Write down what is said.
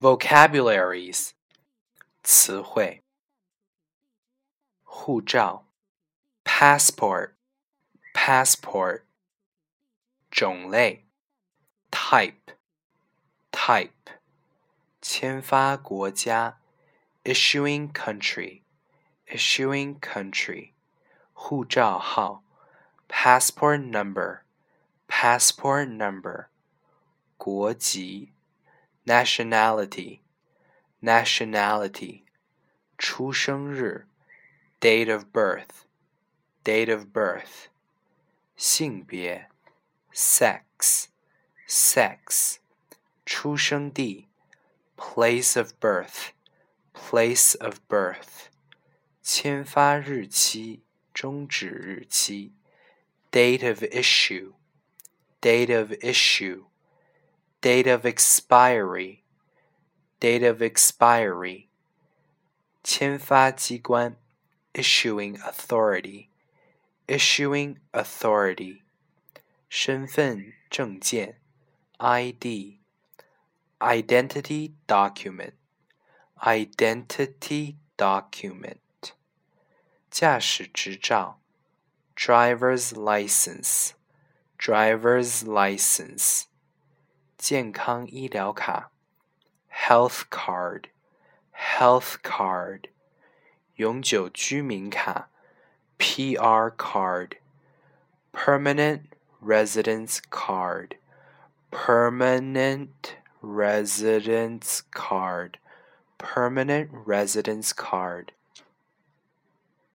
vocabularies 词汇护照 passport passport 种类 type type 签发国家 issuing country issuing country 护照号 passport number passport number 国籍 nationality, nationality, 出生日 date of birth, date of birth, 性别 sex, sex, 出生地 place of birth, place of birth, 签发日期终止日期 date of issue, date of issue date of expiry, date of expiry. 签发机关 issuing authority, issuing authority. 身份证件 ID, identity document, identity document. 驾驶执照 driver's license, driver's license. 健康医疗卡，health card，health card，永久居民卡，PR card，permanent residence card，permanent residence card，permanent residence card，